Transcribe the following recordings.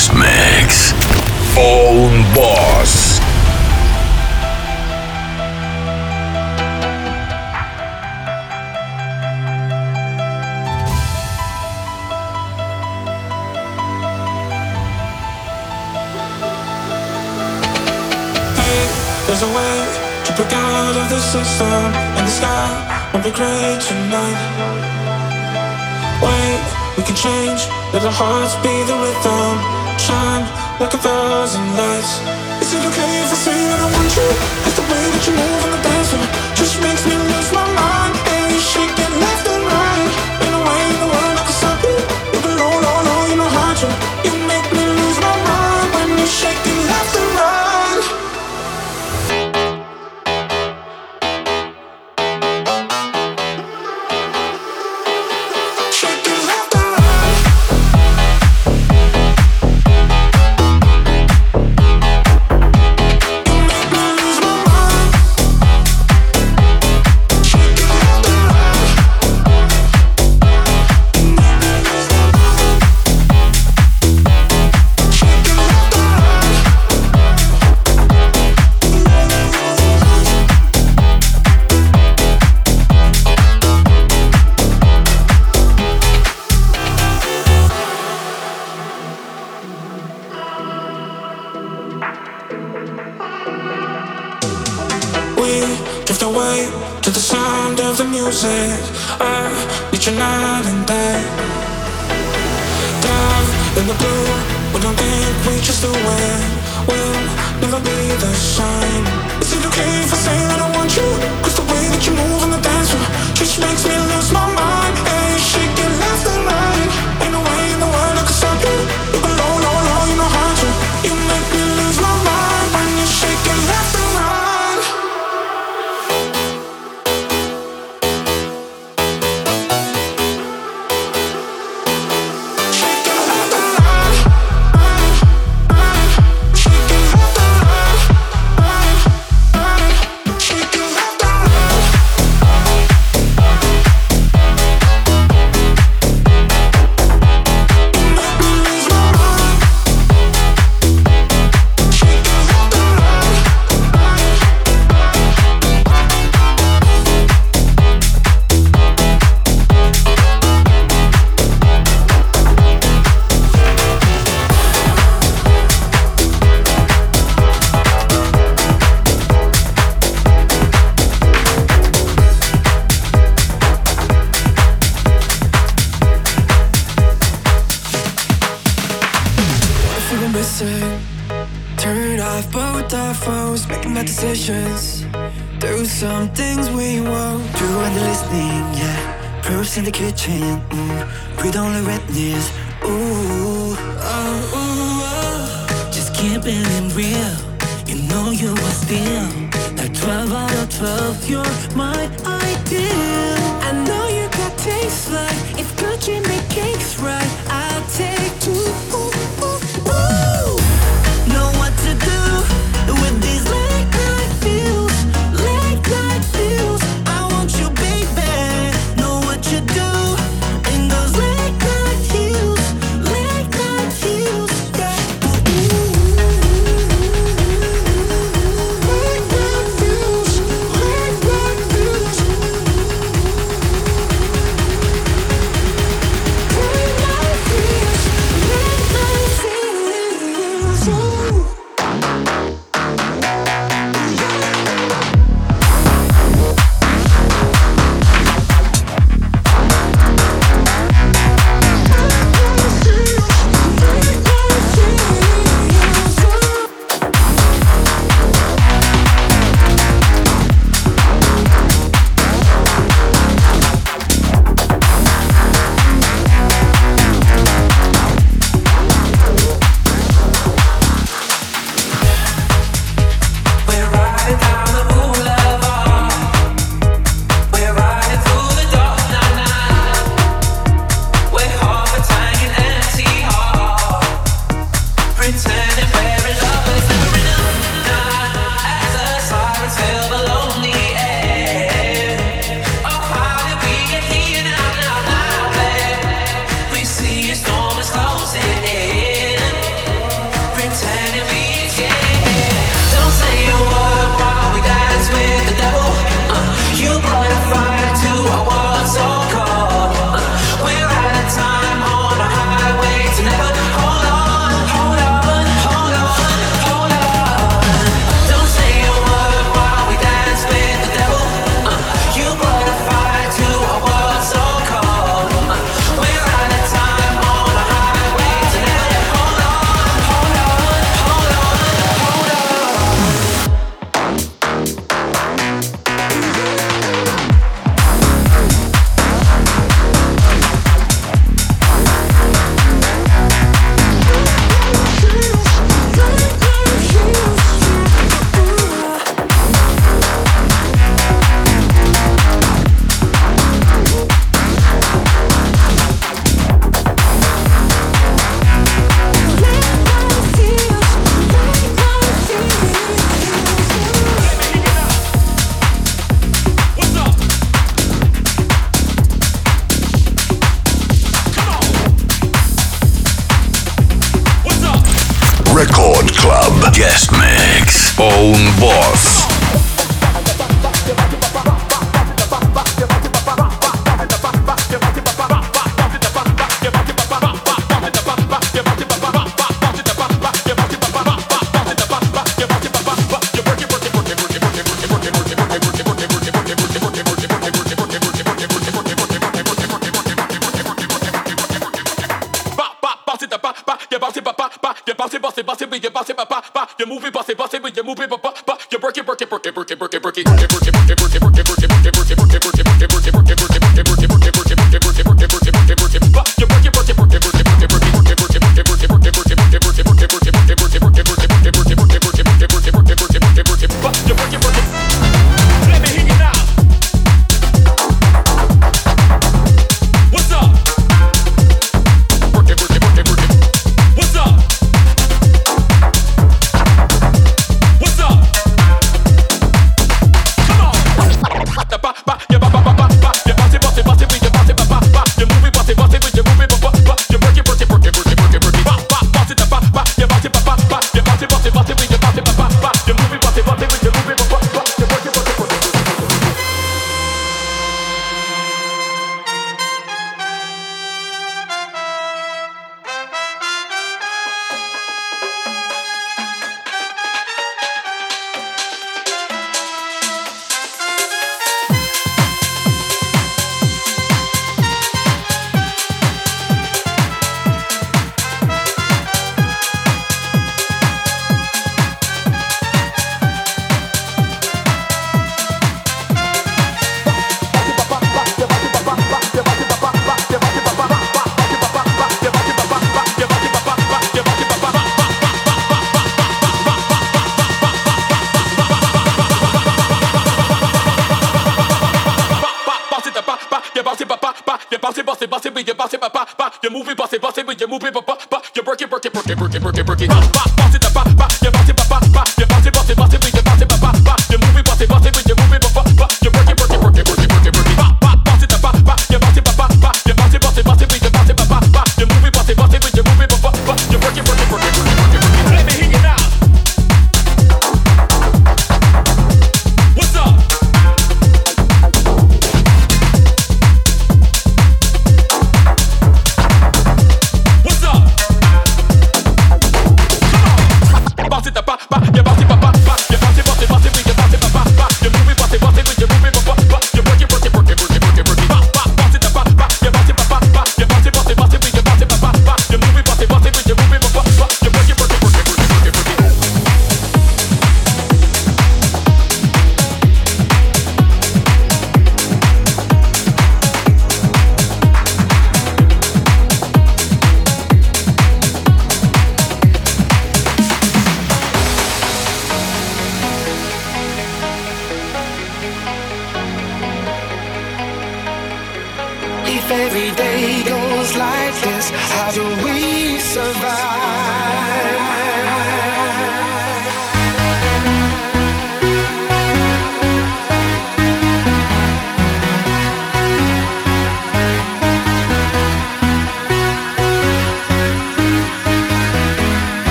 Best Mix. Own Boss. There's a way to break out of the system And the sky won't be gray tonight Wait, we can change Let our hearts be the rhythm like a thousand lights Is it okay if I say I don't want you? It's the way that you move on the dance floor Just makes me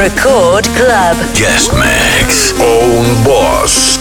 Record Club. Guest Mix. Öwnboss.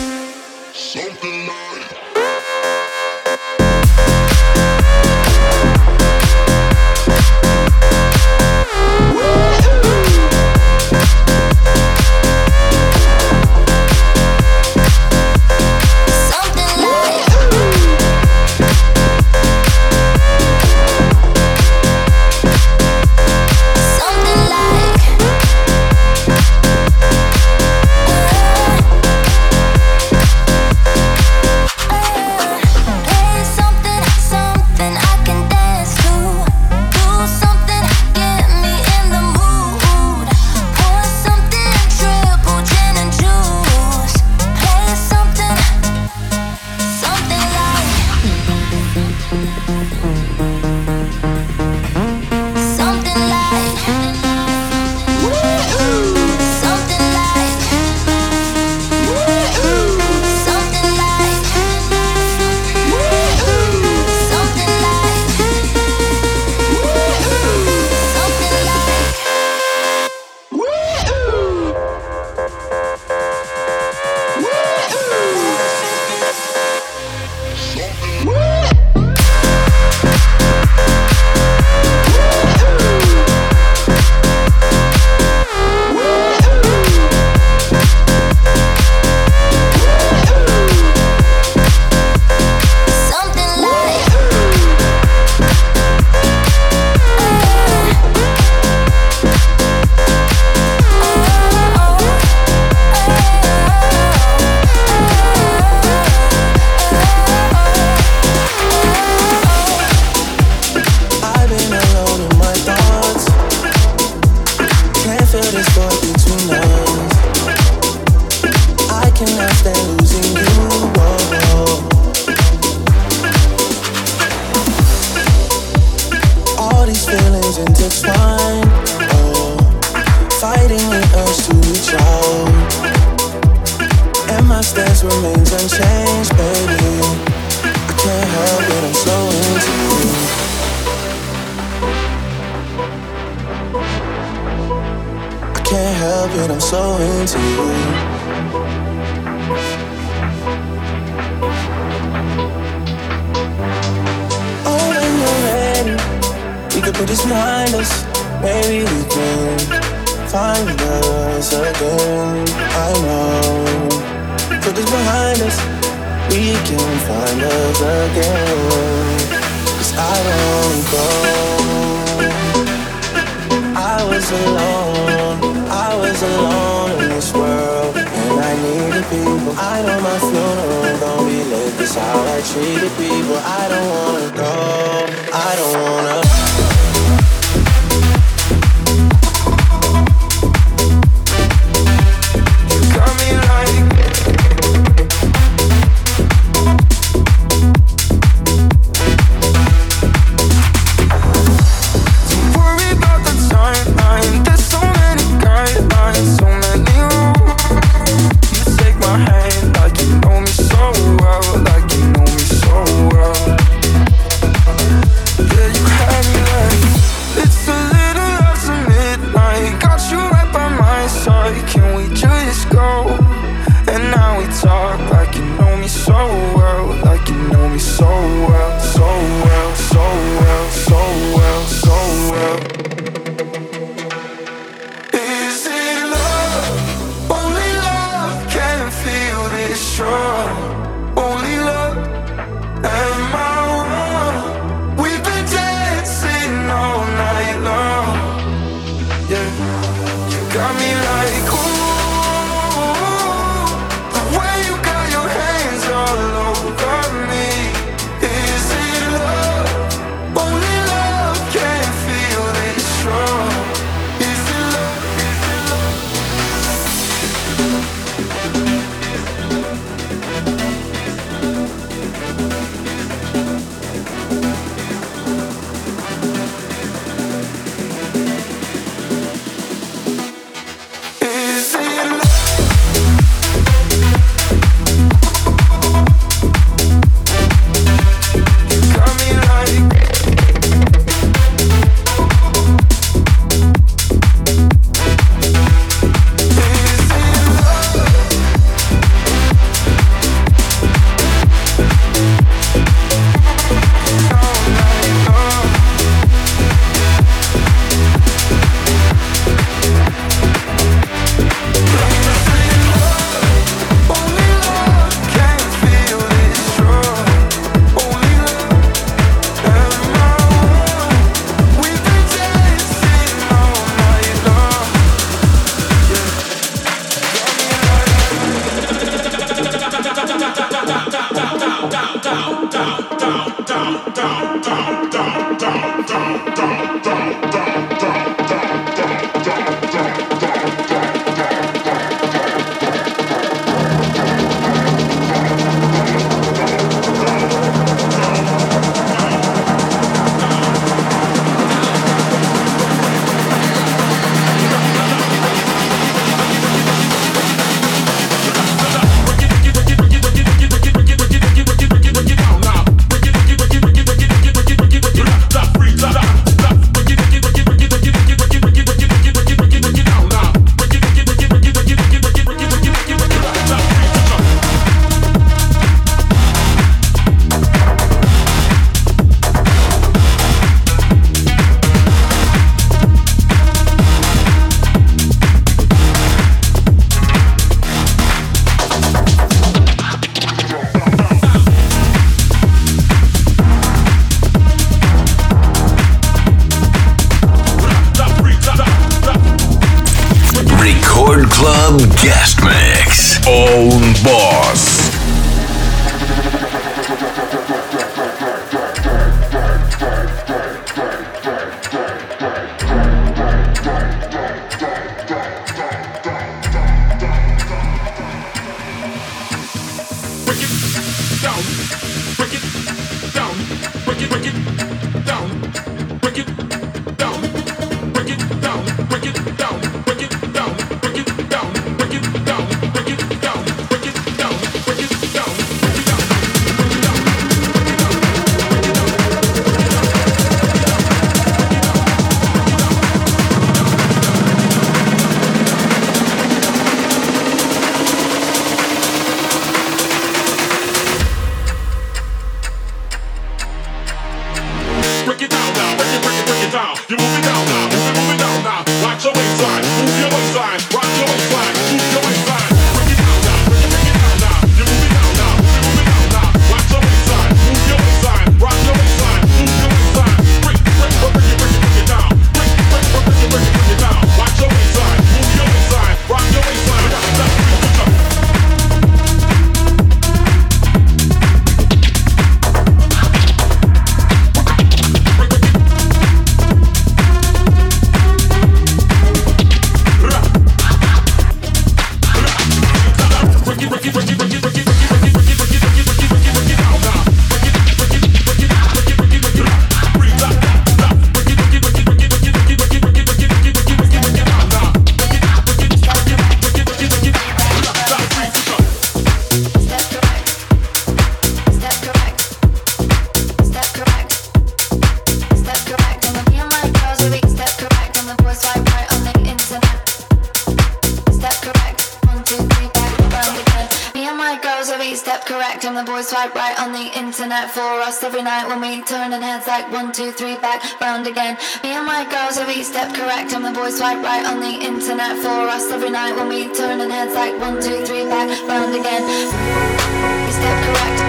two, three, back round again. Me and my girls every step correct. I'm the boy swipe right on the internet for us every night when we turn and heads like one, two, three, back round again. You step correct.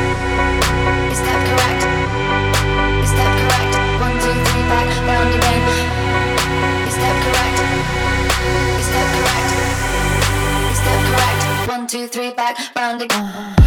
You step correct. You step correct. One, two, three, back round again. You step correct. You step correct. You step correct. One, two, three, back round again.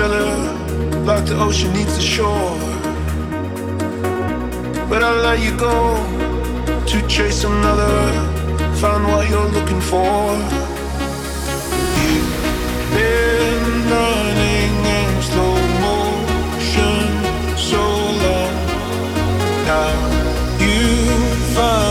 other like the ocean needs the shore. But I'll let you go to chase another, find what you're looking for. You've been running in slow motion so long. Now you find.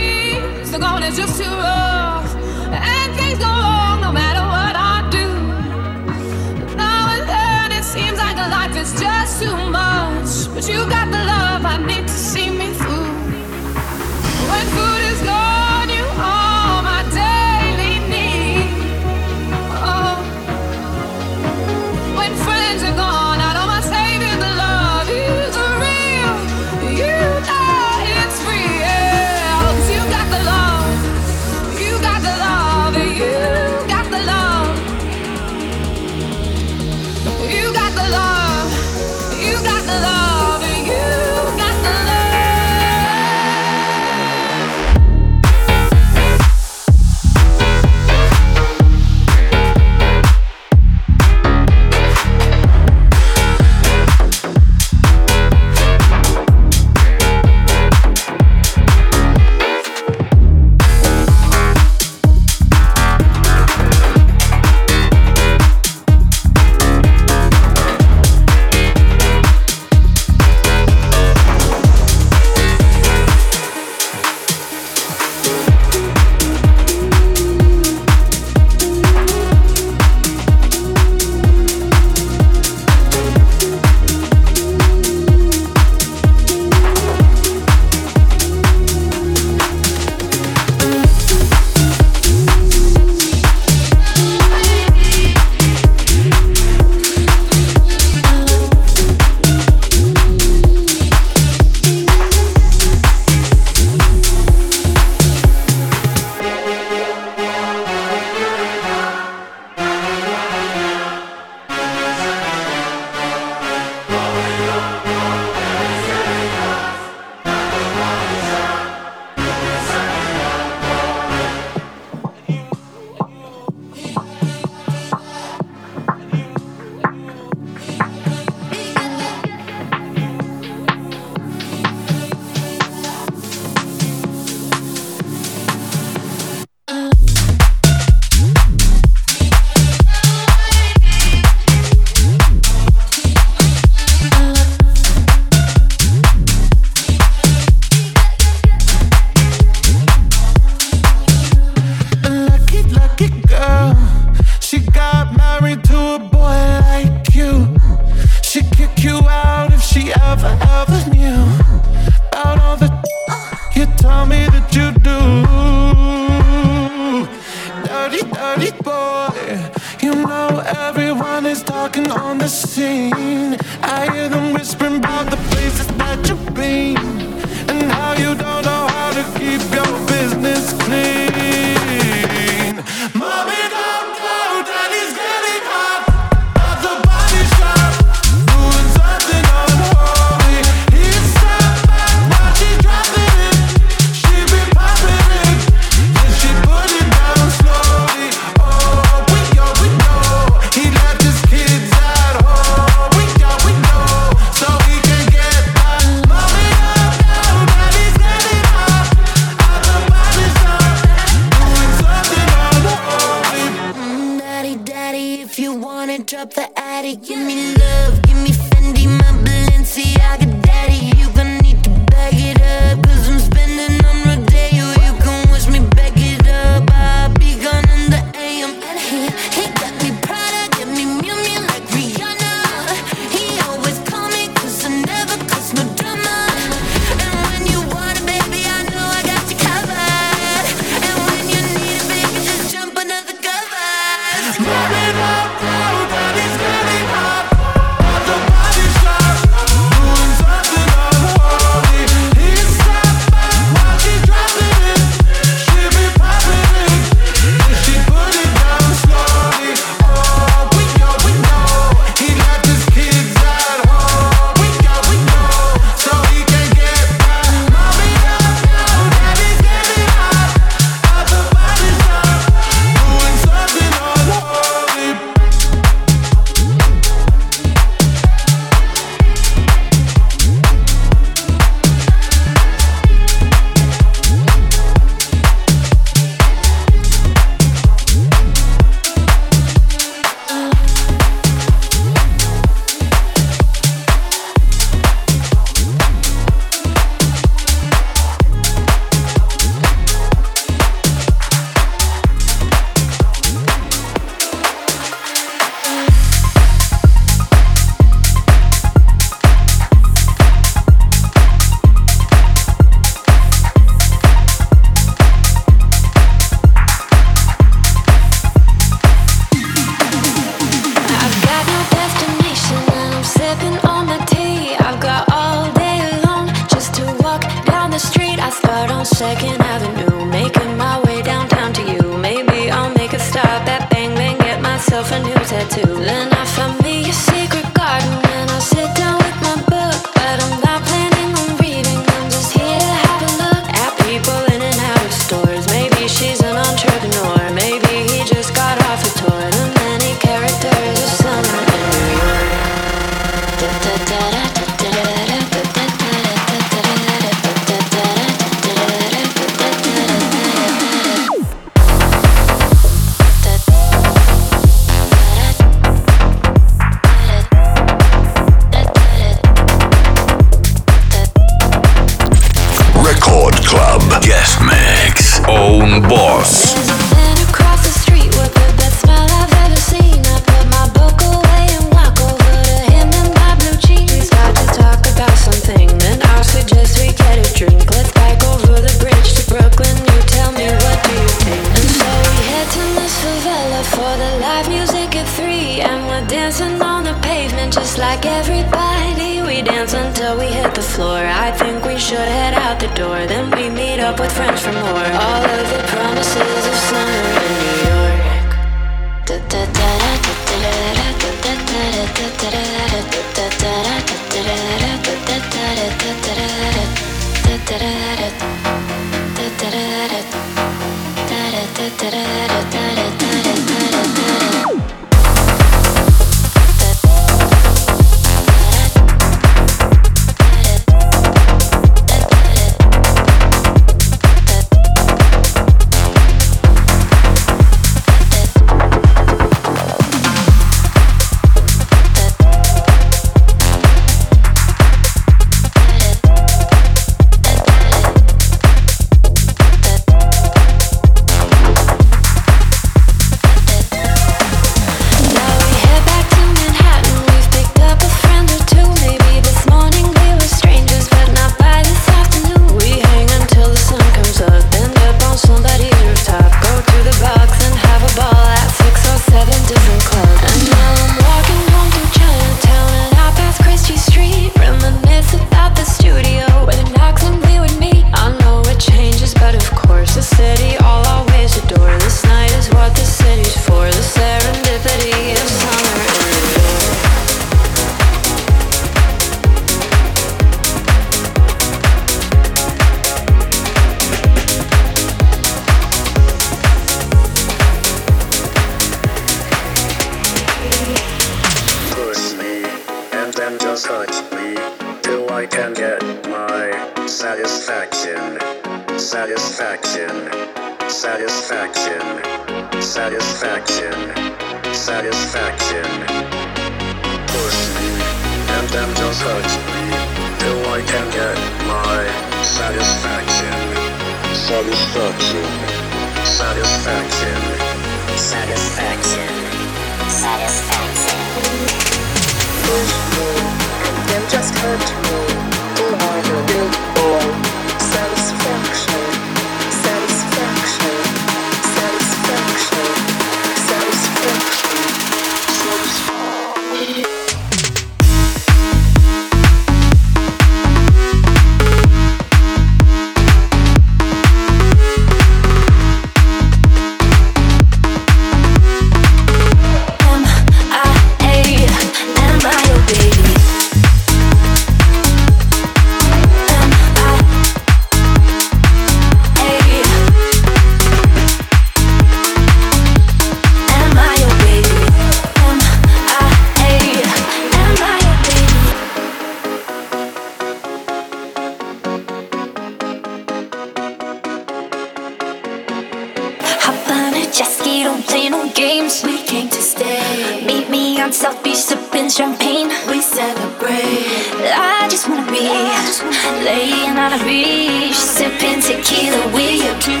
on a beach, sipping tequila with you.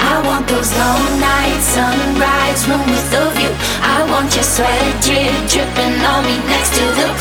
I want those long nights, sunrise, room with the view. I want your sweat drip, dripping on me next to the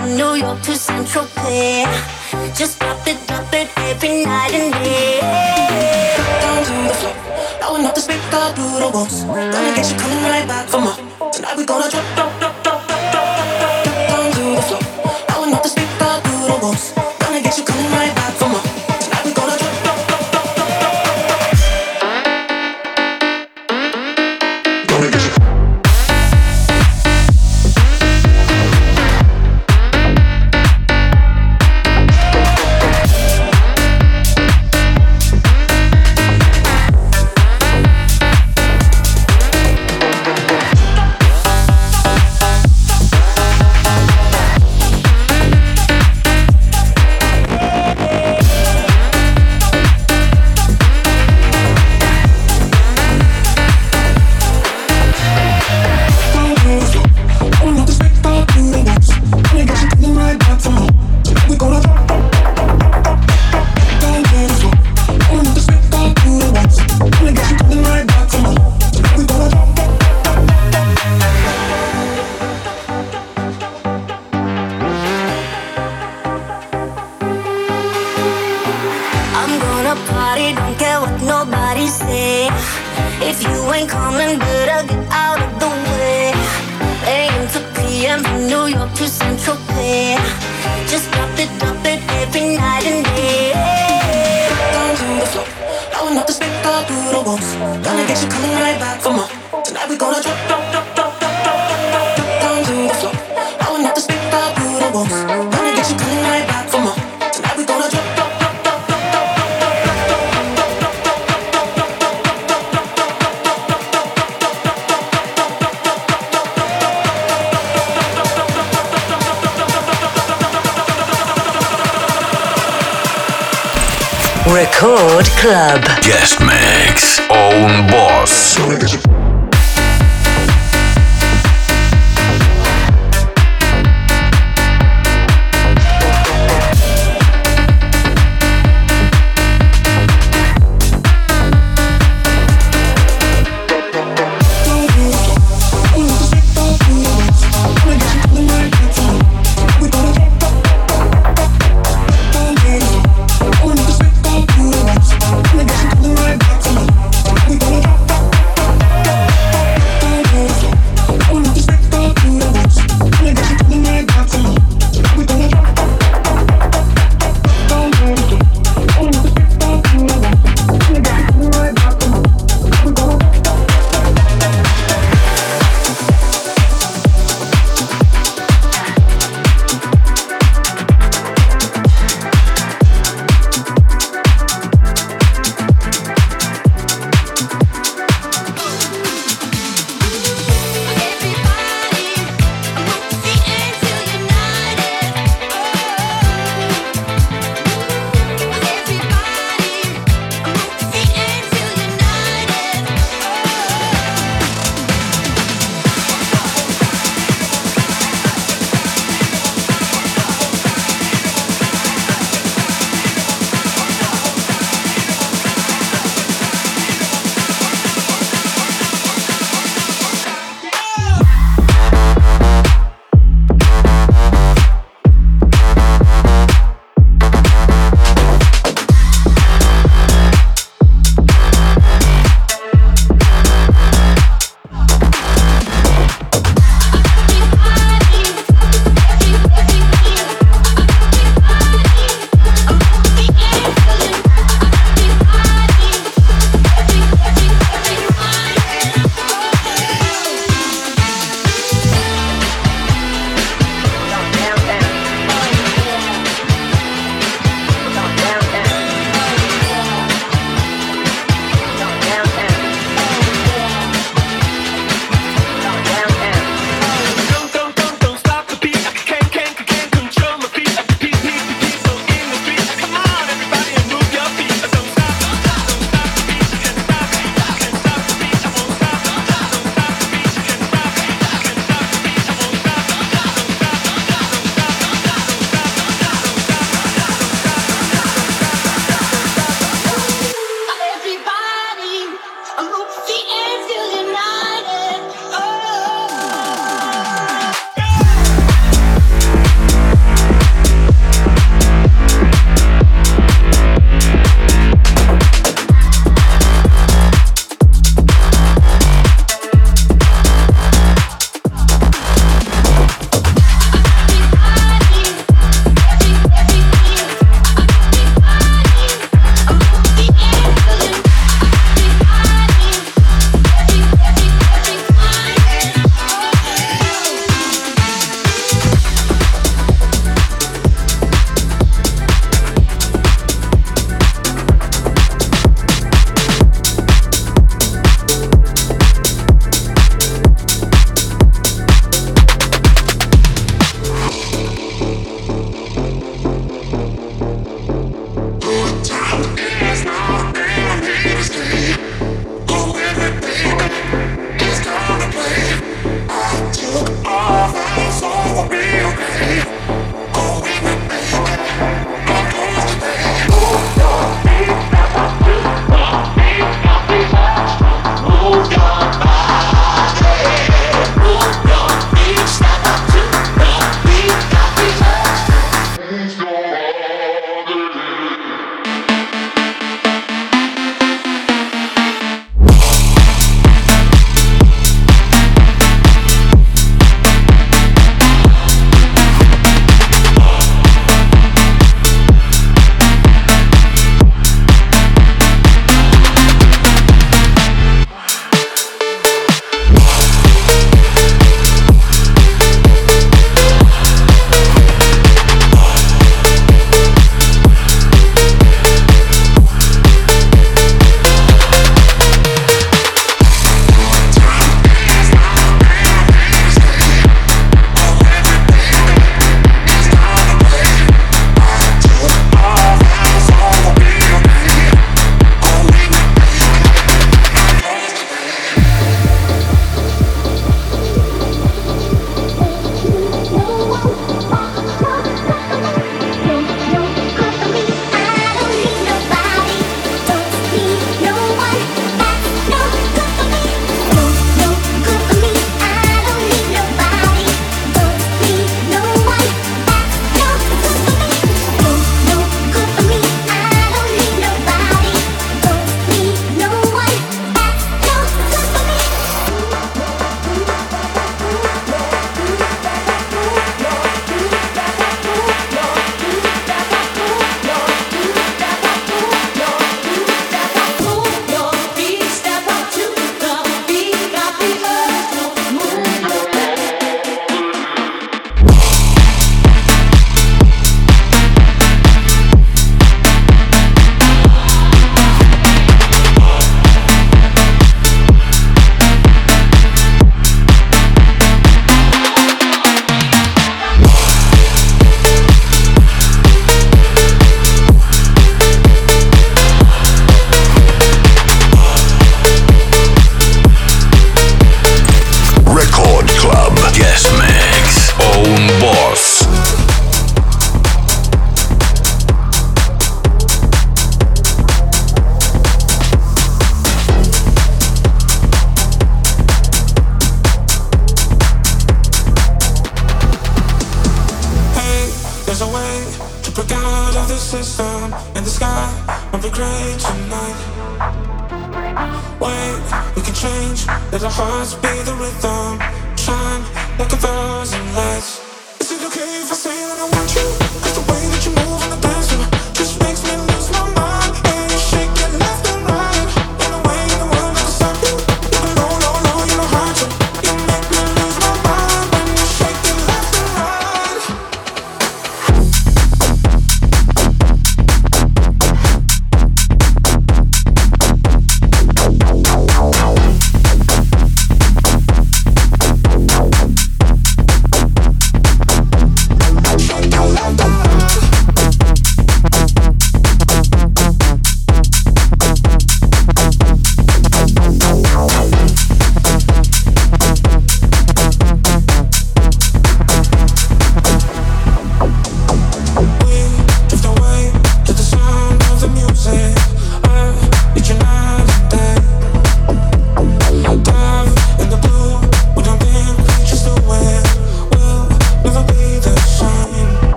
from New York to Central Bay. Just pop it, drop it every night and day. Down to the floor, blowing up the speaker do the walls. Gonna get you coming right back for more. Tonight we're gonna drop, drop. Record Club. Guest mix. Öwnboss.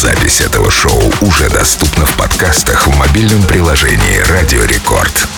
Запись этого шоу уже доступна в подкастах в мобильном приложении «Радио Рекорд».